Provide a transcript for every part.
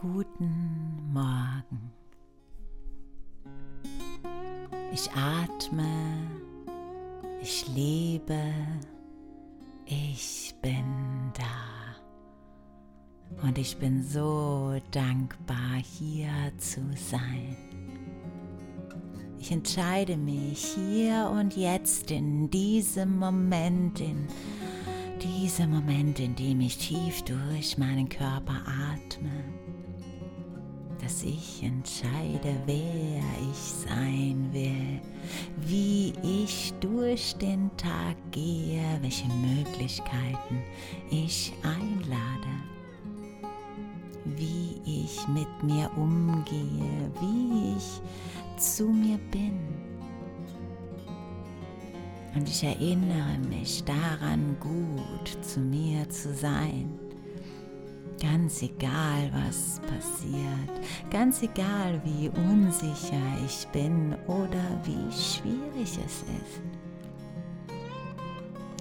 Guten Morgen. Ich atme, ich lebe, ich bin da. Und ich bin so dankbar, hier zu sein. Ich entscheide mich hier und jetzt in diesem Moment, in diesem Moment, in dem ich tief durch meinen Körper atme, dass ich entscheide, wer ich sein will, wie ich durch den Tag gehe, welche Möglichkeiten ich einlade, wie ich mit mir umgehe, wie ich zu mir bin. Und ich erinnere mich daran, gut zu mir zu sein. Ganz egal, was passiert, ganz egal, wie unsicher ich bin oder wie schwierig es ist.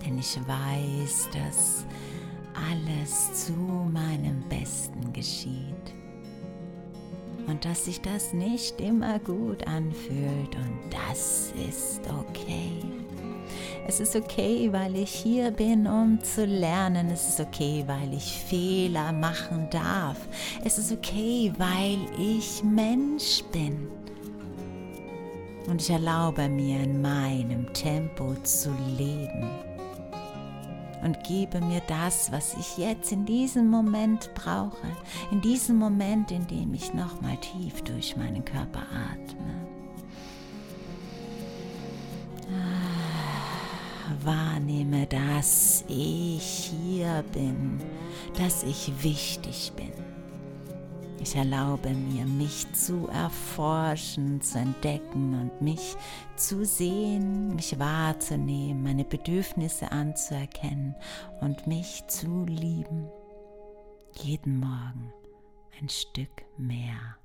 Denn ich weiß, dass alles zu meinem Besten geschieht und dass sich das nicht immer gut anfühlt und das ist okay. Es ist okay, weil ich hier bin, um zu lernen. Es ist okay, weil ich Fehler machen darf. Es ist okay, weil ich Mensch bin. Und ich erlaube mir in meinem Tempo zu leben. Und gebe mir das, was ich jetzt in diesem Moment brauche. In diesem Moment, in dem ich nochmal tief durch meinen Körper atme. Wahrnehme, dass ich hier bin, dass ich wichtig bin. Ich erlaube mir, mich zu erforschen, zu entdecken und mich zu sehen, mich wahrzunehmen, meine Bedürfnisse anzuerkennen und mich zu lieben. Jeden Morgen ein Stück mehr.